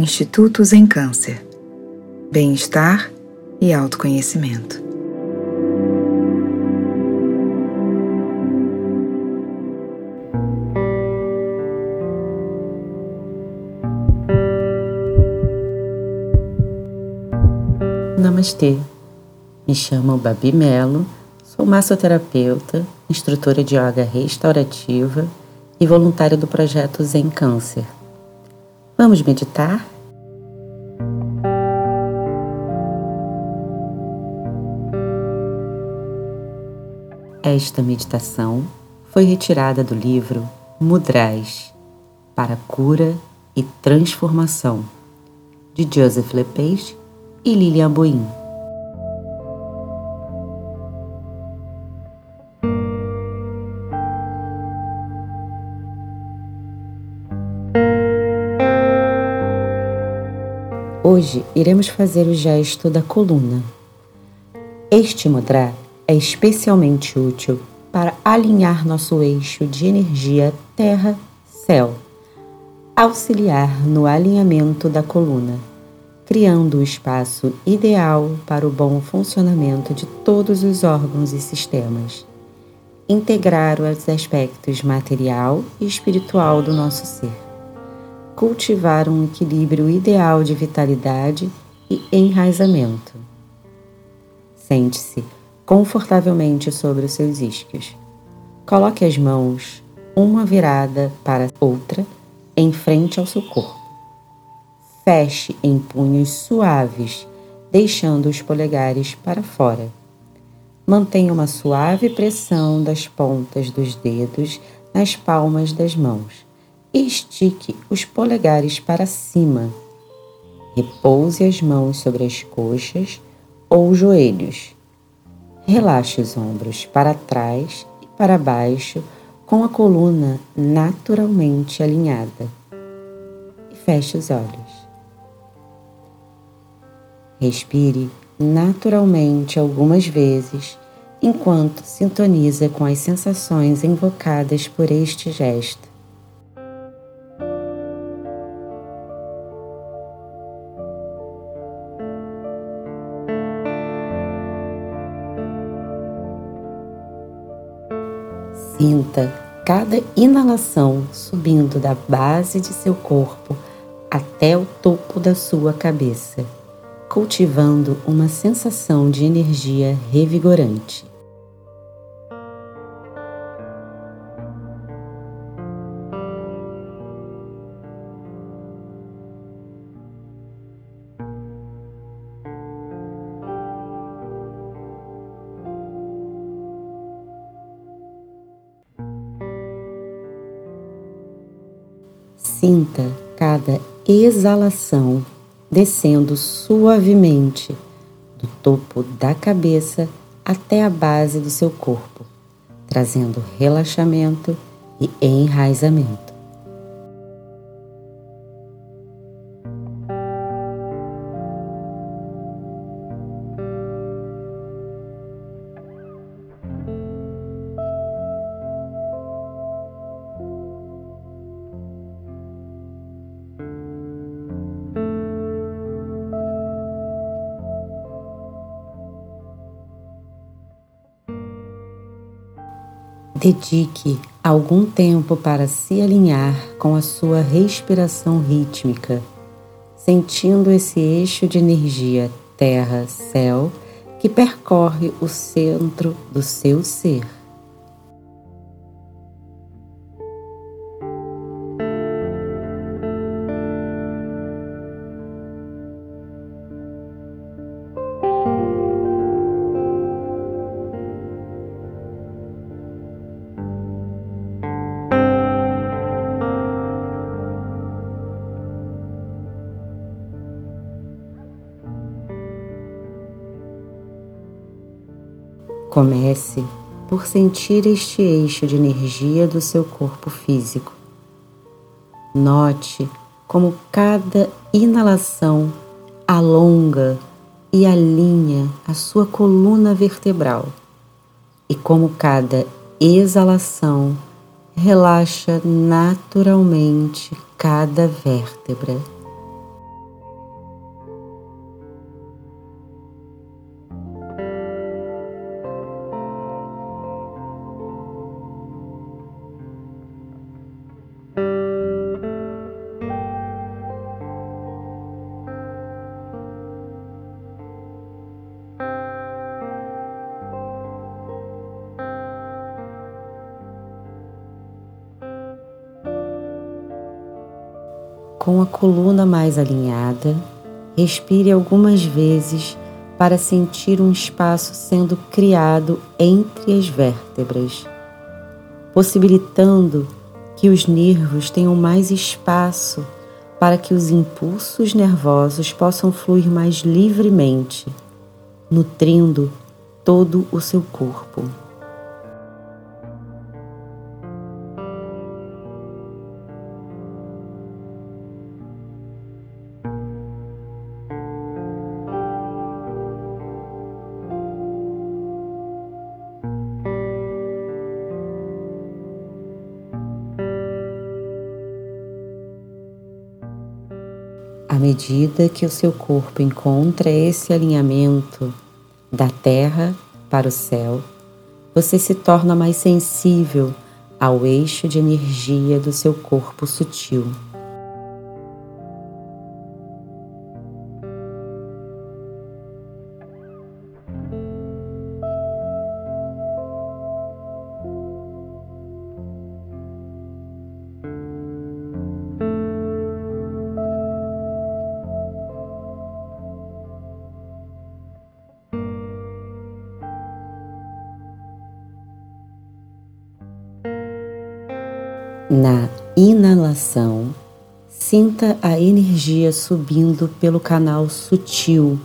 Institutos em Câncer. Bem-estar e autoconhecimento. Namastê. Me chamo Babi Melo, sou massoterapeuta, instrutora de yoga restaurativa e voluntária do projeto Zen Câncer. Vamos meditar? Esta meditação foi retirada do livro Mudras para Cura e Transformação, de Joseph Lepage e Lilian Boim. Hoje iremos fazer o gesto da coluna. Este mudra é especialmente útil para alinhar nosso eixo de energia terra-céu, auxiliar no alinhamento da coluna, criando o espaço ideal para o bom funcionamento de todos os órgãos e sistemas. Integrar os aspectos material e espiritual do nosso ser cultivar um equilíbrio ideal de vitalidade e enraizamento. Sente-se confortavelmente sobre os seus isquios. Coloque as mãos, uma virada para outra, em frente ao seu corpo. Feche em punhos suaves, deixando os polegares para fora. Mantenha uma suave pressão das pontas dos dedos nas palmas das mãos estique os polegares para cima. Repouse as mãos sobre as coxas ou joelhos. Relaxe os ombros para trás e para baixo com a coluna naturalmente alinhada. E feche os olhos. Respire naturalmente algumas vezes enquanto sintoniza com as sensações invocadas por este gesto. Sinta cada inalação subindo da base de seu corpo até o topo da sua cabeça, cultivando uma sensação de energia revigorante. Sinta cada exalação descendo suavemente do topo da cabeça até a base do seu corpo, trazendo relaxamento e enraizamento. Dedique algum tempo para se alinhar com a sua respiração rítmica, sentindo esse eixo de energia terra-céu que percorre o centro do seu ser. Comece por sentir este eixo de energia do seu corpo físico. Note como cada inalação alonga e alinha a sua coluna vertebral e como cada exalação relaxa naturalmente cada vértebra. Com a coluna mais alinhada, respire algumas vezes para sentir um espaço sendo criado entre as vértebras, possibilitando que os nervos tenham mais espaço para que os impulsos nervosos possam fluir mais livremente, nutrindo todo o seu corpo. Medida que o seu corpo encontra esse alinhamento da terra para o céu, você se torna mais sensível ao eixo de energia do seu corpo sutil. Na inalação, sinta a energia subindo pelo canal sutil,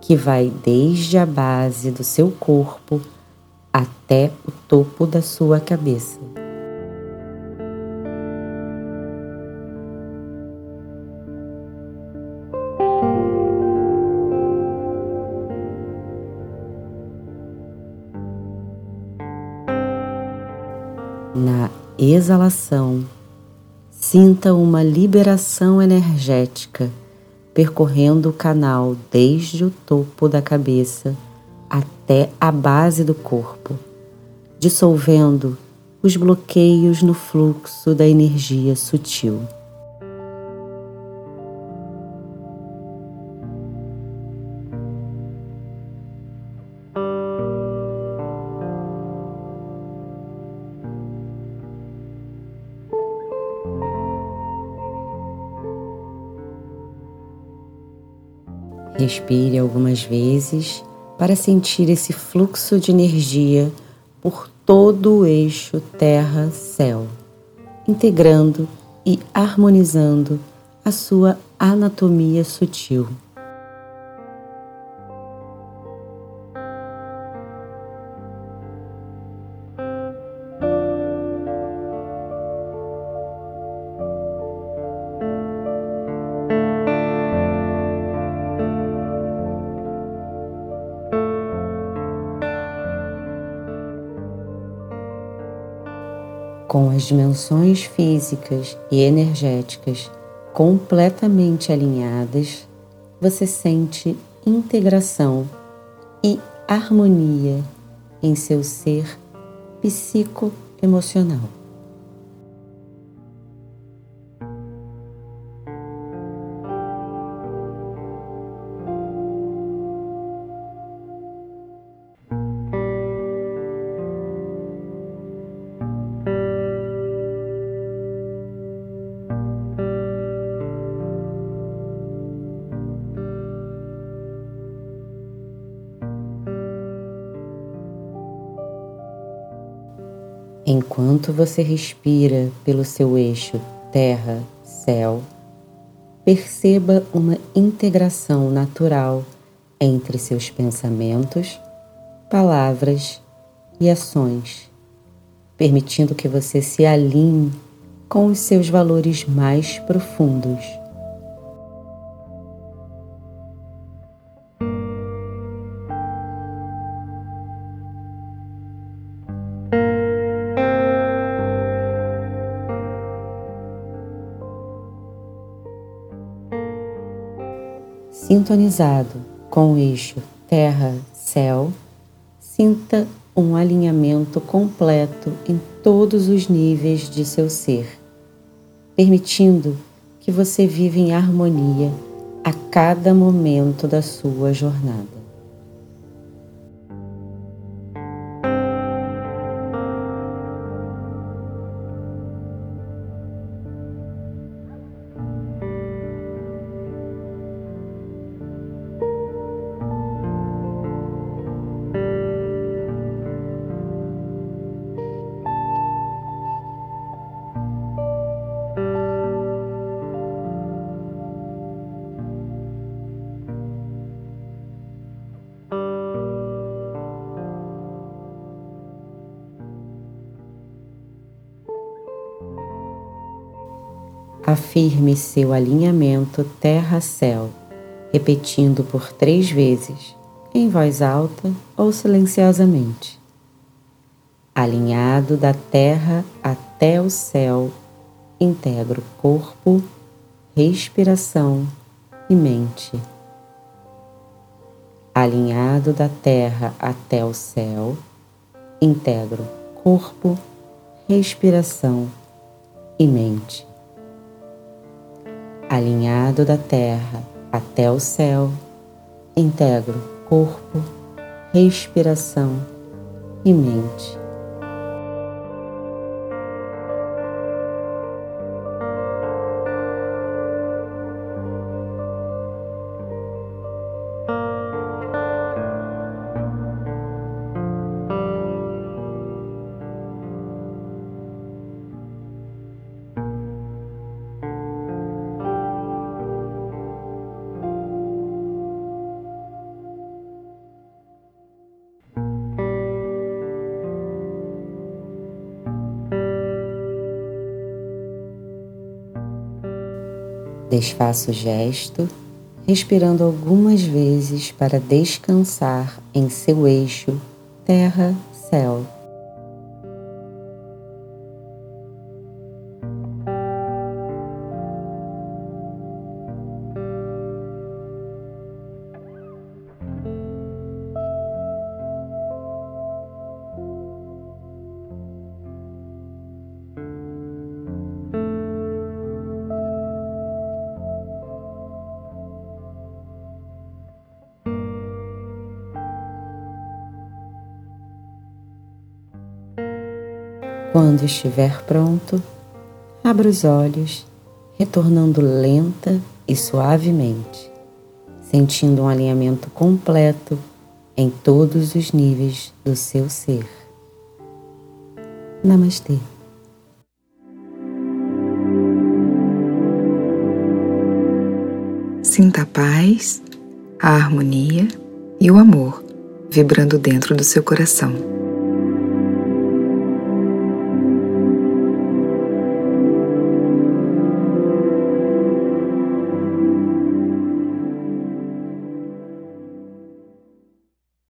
que vai desde a base do seu corpo até o topo da sua cabeça. Exalação, sinta uma liberação energética percorrendo o canal desde o topo da cabeça até a base do corpo, dissolvendo os bloqueios no fluxo da energia sutil. Respire algumas vezes para sentir esse fluxo de energia por todo o eixo Terra-Céu, integrando e harmonizando a sua anatomia sutil. Com as dimensões físicas e energéticas completamente alinhadas, você sente integração e harmonia em seu ser psicoemocional. Enquanto você respira pelo seu eixo terra-céu, perceba uma integração natural entre seus pensamentos, palavras e ações, permitindo que você se alinhe com os seus valores mais profundos. Sintonizado com o eixo Terra-Céu, sinta um alinhamento completo em todos os níveis de seu ser, permitindo que você viva em harmonia a cada momento da sua jornada. Afirme seu alinhamento terra-céu, repetindo por três vezes, em voz alta ou silenciosamente. Alinhado da terra até o céu, integro corpo, respiração e mente. Alinhado da terra até o céu, integro corpo, respiração e mente alinhado da terra até o céu, integro corpo, respiração e mente. Desfaça o gesto, respirando algumas vezes para descansar em seu eixo terra-céu. Quando estiver pronto, abra os olhos, retornando lenta e suavemente, sentindo um alinhamento completo em todos os níveis do seu ser. Namastê. Sinta a paz, a harmonia e o amor vibrando dentro do seu coração.